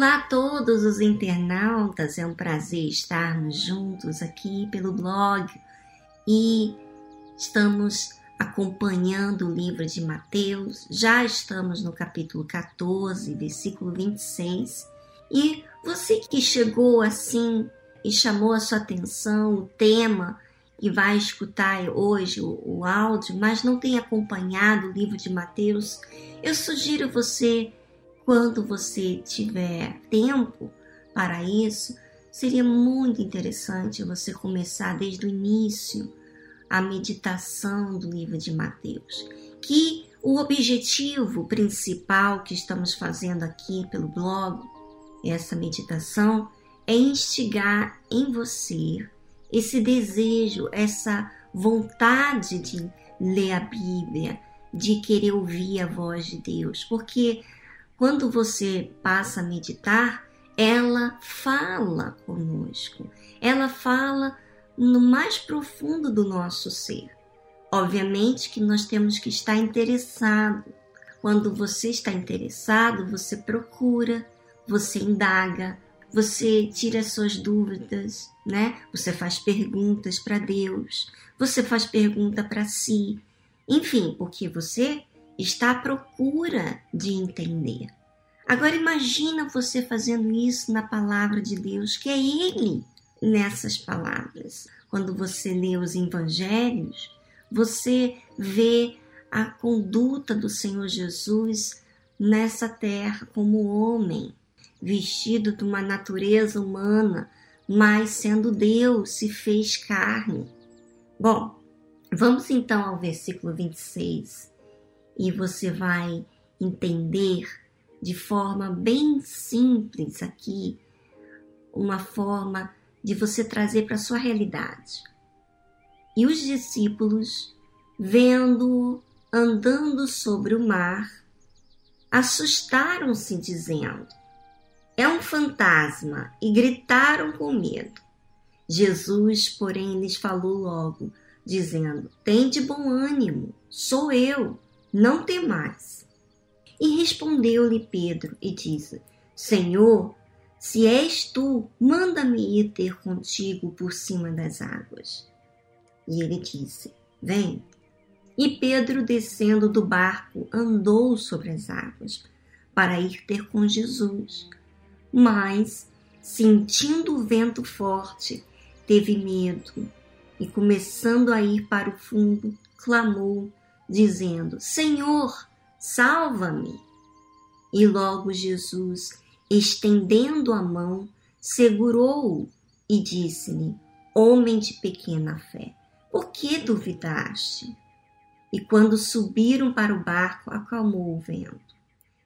Olá a todos os internautas, é um prazer estarmos juntos aqui pelo blog e estamos acompanhando o livro de Mateus. Já estamos no capítulo 14, versículo 26. E você que chegou assim e chamou a sua atenção o tema e vai escutar hoje o, o áudio, mas não tem acompanhado o livro de Mateus, eu sugiro você quando você tiver tempo para isso, seria muito interessante você começar desde o início a meditação do livro de Mateus, que o objetivo principal que estamos fazendo aqui pelo blog, essa meditação, é instigar em você esse desejo, essa vontade de ler a Bíblia, de querer ouvir a voz de Deus, porque quando você passa a meditar, ela fala conosco, ela fala no mais profundo do nosso ser. Obviamente que nós temos que estar interessado. Quando você está interessado, você procura, você indaga, você tira suas dúvidas, né? Você faz perguntas para Deus, você faz pergunta para si. Enfim, porque você está à procura de entender. Agora imagina você fazendo isso na palavra de Deus, que é Ele nessas palavras. Quando você lê os evangelhos, você vê a conduta do Senhor Jesus nessa terra como homem, vestido de uma natureza humana, mas sendo Deus, se fez carne. Bom, vamos então ao versículo 26 e você vai entender de forma bem simples aqui, uma forma de você trazer para sua realidade. E os discípulos, vendo-o andando sobre o mar, assustaram-se, dizendo: É um fantasma, e gritaram com medo. Jesus, porém, lhes falou logo, dizendo: Tende bom ânimo, sou eu, não temais. E respondeu-lhe Pedro e disse: Senhor, se és tu, manda-me ir ter contigo por cima das águas. E ele disse: Vem. E Pedro, descendo do barco, andou sobre as águas para ir ter com Jesus. Mas, sentindo o vento forte, teve medo e, começando a ir para o fundo, clamou, dizendo: Senhor, salva-me. E logo Jesus, estendendo a mão, segurou-o e disse-lhe: Homem de pequena fé, por que duvidaste? E quando subiram para o barco, acalmou o vento.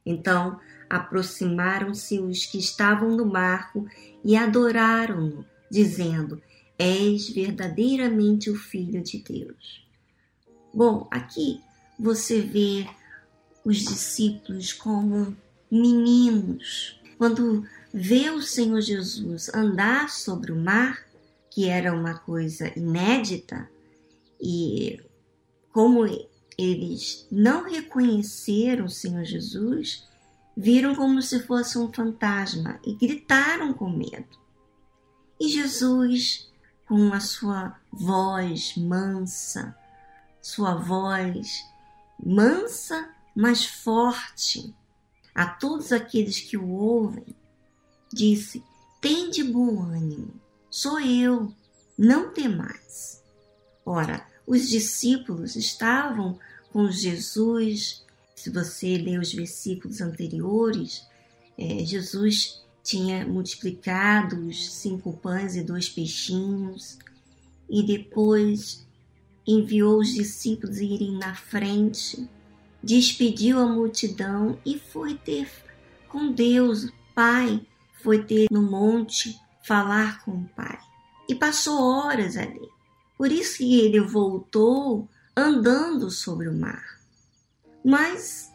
Então aproximaram-se os que estavam no barco e adoraram-no, dizendo: És verdadeiramente o Filho de Deus. Bom, aqui você vê os discípulos como meninos. Quando vê o Senhor Jesus andar sobre o mar, que era uma coisa inédita, e como eles não reconheceram o Senhor Jesus, viram como se fosse um fantasma e gritaram com medo. E Jesus, com a sua voz mansa, sua voz mansa mas forte a todos aqueles que o ouvem, disse: Tende bom ânimo, sou eu, não temais. Ora, os discípulos estavam com Jesus. Se você ler os versículos anteriores, é, Jesus tinha multiplicado os cinco pães e dois peixinhos e depois enviou os discípulos irem na frente despediu a multidão e foi ter com Deus, Pai, foi ter no monte falar com o Pai. E passou horas ali. Por isso que ele voltou andando sobre o mar. Mas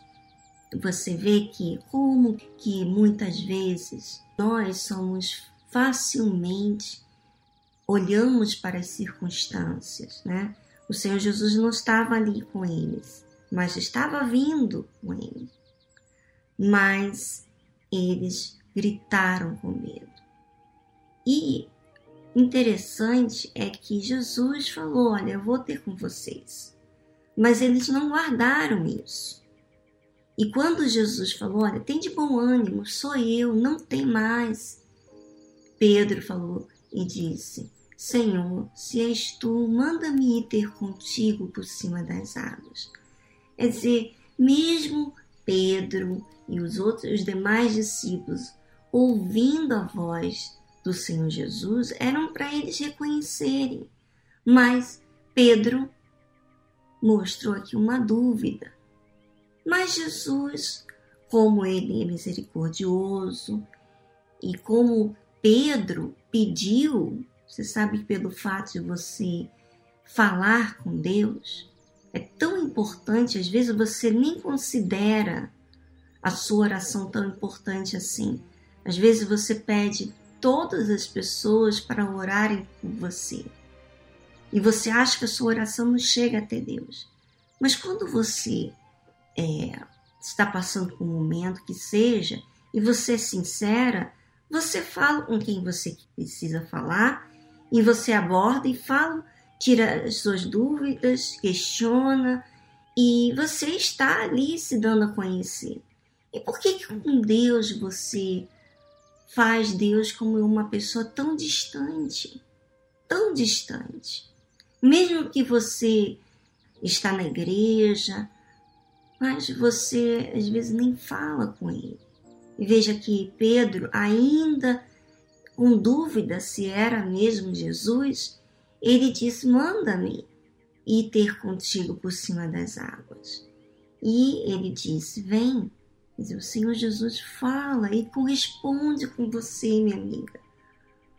você vê que como que muitas vezes nós somos facilmente olhamos para as circunstâncias, né? O Senhor Jesus não estava ali com eles mas estava vindo com ele. Mas eles gritaram com medo. E interessante é que Jesus falou: Olha, eu vou ter com vocês. Mas eles não guardaram isso. E quando Jesus falou: Olha, tem de bom ânimo, sou eu, não tem mais. Pedro falou e disse: Senhor, se és tu, manda-me ir ter contigo por cima das águas. É dizer, mesmo Pedro e os outros os demais discípulos ouvindo a voz do Senhor Jesus eram para eles reconhecerem. Mas Pedro mostrou aqui uma dúvida. Mas Jesus, como ele é misericordioso e como Pedro pediu, você sabe que pelo fato de você falar com Deus, é tão importante, às vezes você nem considera a sua oração tão importante assim. Às vezes você pede todas as pessoas para orarem por você. E você acha que a sua oração não chega até Deus. Mas quando você é, está passando por um momento que seja, e você é sincera, você fala com quem você precisa falar, e você aborda e fala, tira as suas dúvidas, questiona, e você está ali se dando a conhecer. E por que, que com Deus você faz Deus como uma pessoa tão distante, tão distante. Mesmo que você está na igreja, mas você às vezes nem fala com ele. E veja que Pedro, ainda com dúvida se era mesmo Jesus, ele disse: Manda-me ir ter contigo por cima das águas. E ele disse: Vem o Senhor Jesus fala e corresponde com você, minha amiga.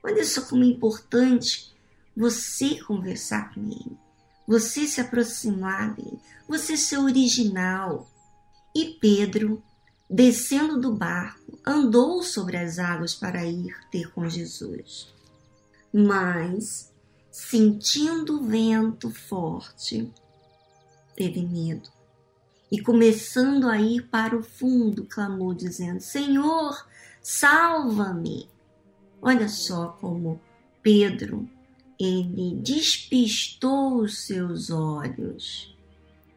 Olha só como é importante você conversar com Ele, você se aproximar dele, você ser original. E Pedro, descendo do barco, andou sobre as águas para ir ter com Jesus. Mas, sentindo o vento forte, teve medo e começando a ir para o fundo, clamou, dizendo: Senhor, salva-me. Olha só como Pedro ele despistou os seus olhos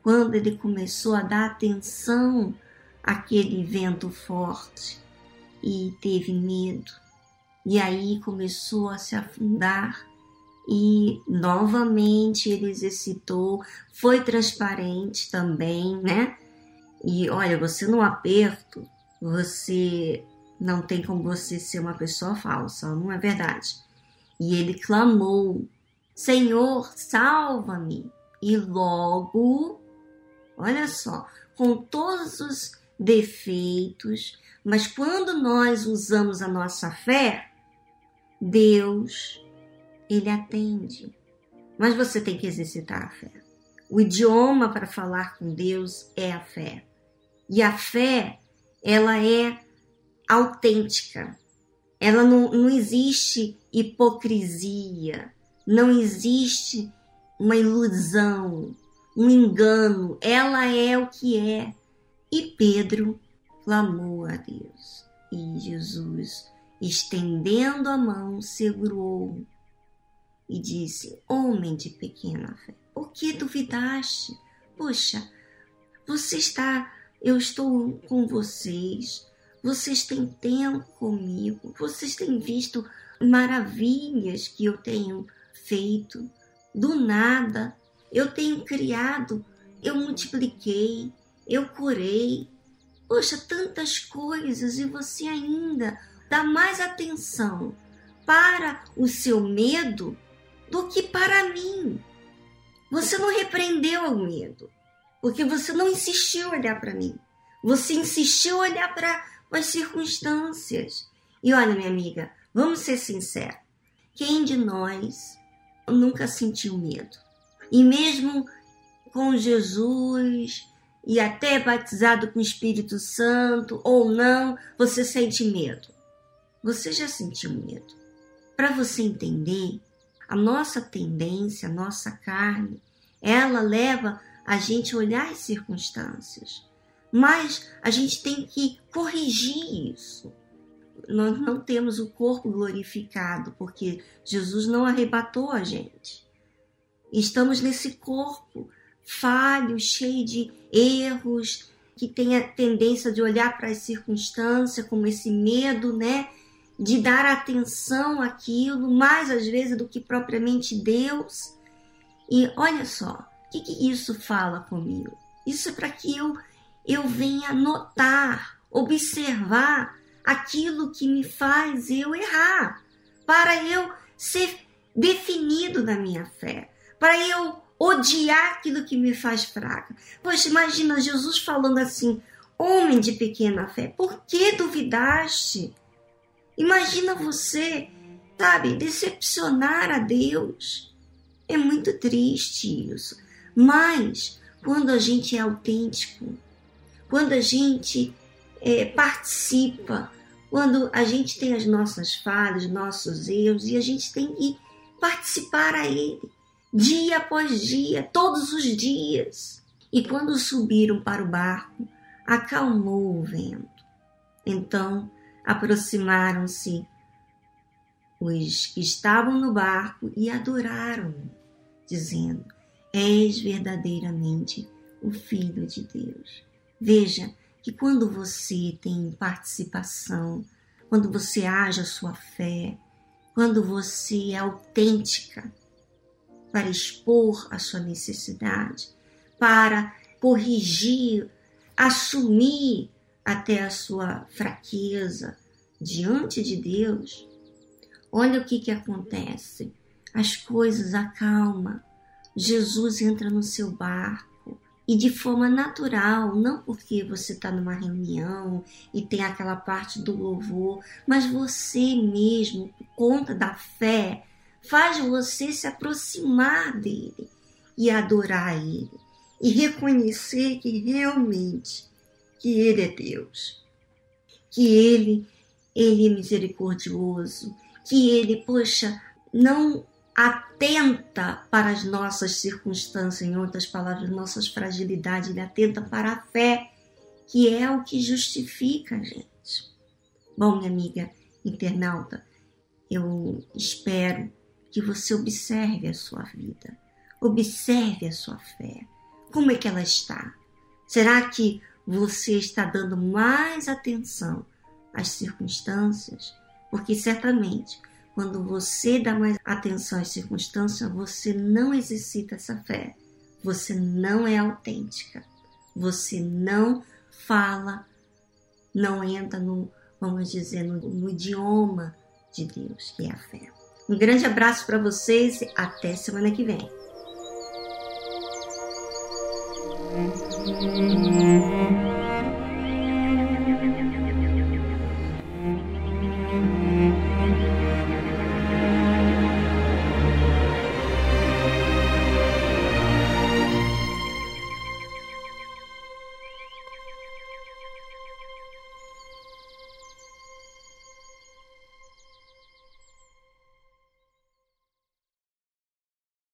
quando ele começou a dar atenção àquele vento forte e teve medo. E aí começou a se afundar e novamente ele exercitou, foi transparente também, né? E olha, você no aperto, você não tem como você ser uma pessoa falsa, não é verdade? E ele clamou: Senhor, salva-me! E logo, olha só, com todos os defeitos, mas quando nós usamos a nossa fé, Deus ele atende. Mas você tem que exercitar a fé. O idioma para falar com Deus é a fé. E a fé, ela é autêntica. Ela não, não existe hipocrisia, não existe uma ilusão, um engano. Ela é o que é. E Pedro clamou a Deus. E Jesus, estendendo a mão, segurou e disse: Homem de pequena fé, por que duvidaste? Poxa, você está, eu estou com vocês, vocês têm tempo comigo, vocês têm visto maravilhas que eu tenho feito. Do nada, eu tenho criado, eu multipliquei, eu curei. Poxa, tantas coisas e você ainda dá mais atenção para o seu medo do que para mim. Você não repreendeu o medo, porque você não insistiu olhar para mim. Você insistiu olhar para as circunstâncias. E olha, minha amiga, vamos ser sinceros. Quem de nós nunca sentiu medo? E mesmo com Jesus e até batizado com o Espírito Santo ou não, você sente medo. Você já sentiu medo. Para você entender a nossa tendência, a nossa carne, ela leva a gente a olhar as circunstâncias. Mas a gente tem que corrigir isso. nós não temos o corpo glorificado, porque Jesus não arrebatou a gente. Estamos nesse corpo falho, cheio de erros, que tem a tendência de olhar para as circunstâncias como esse medo, né? De dar atenção àquilo, mais às vezes do que propriamente Deus. E olha só, o que, que isso fala comigo? Isso é para que eu, eu venha notar, observar aquilo que me faz eu errar, para eu ser definido na minha fé, para eu odiar aquilo que me faz fraca. Poxa, imagina Jesus falando assim: homem de pequena fé, por que duvidaste? Imagina você, sabe, decepcionar a Deus. É muito triste isso. Mas quando a gente é autêntico, quando a gente é, participa, quando a gente tem as nossas falhas, nossos erros e a gente tem que participar a ele dia após dia, todos os dias. E quando subiram para o barco, acalmou o vento. Então aproximaram-se os que estavam no barco e adoraram, dizendo: És verdadeiramente o Filho de Deus. Veja que quando você tem participação, quando você age a sua fé, quando você é autêntica, para expor a sua necessidade, para corrigir, assumir até a sua fraqueza diante de Deus, olha o que, que acontece. As coisas acalmam. Jesus entra no seu barco e de forma natural, não porque você está numa reunião e tem aquela parte do louvor, mas você mesmo, por conta da fé, faz você se aproximar dele e adorar ele e reconhecer que realmente que ele é Deus, que ele ele é misericordioso, que ele, poxa, não atenta para as nossas circunstâncias, em outras palavras, nossas fragilidades, ele atenta para a fé, que é o que justifica a gente. Bom, minha amiga internauta, eu espero que você observe a sua vida, observe a sua fé. Como é que ela está? Será que você está dando mais atenção às circunstâncias? Porque certamente, quando você dá mais atenção às circunstâncias, você não exercita essa fé. Você não é autêntica. Você não fala, não entra no, vamos dizer, no, no idioma de Deus, que é a fé. Um grande abraço para vocês e até semana que vem.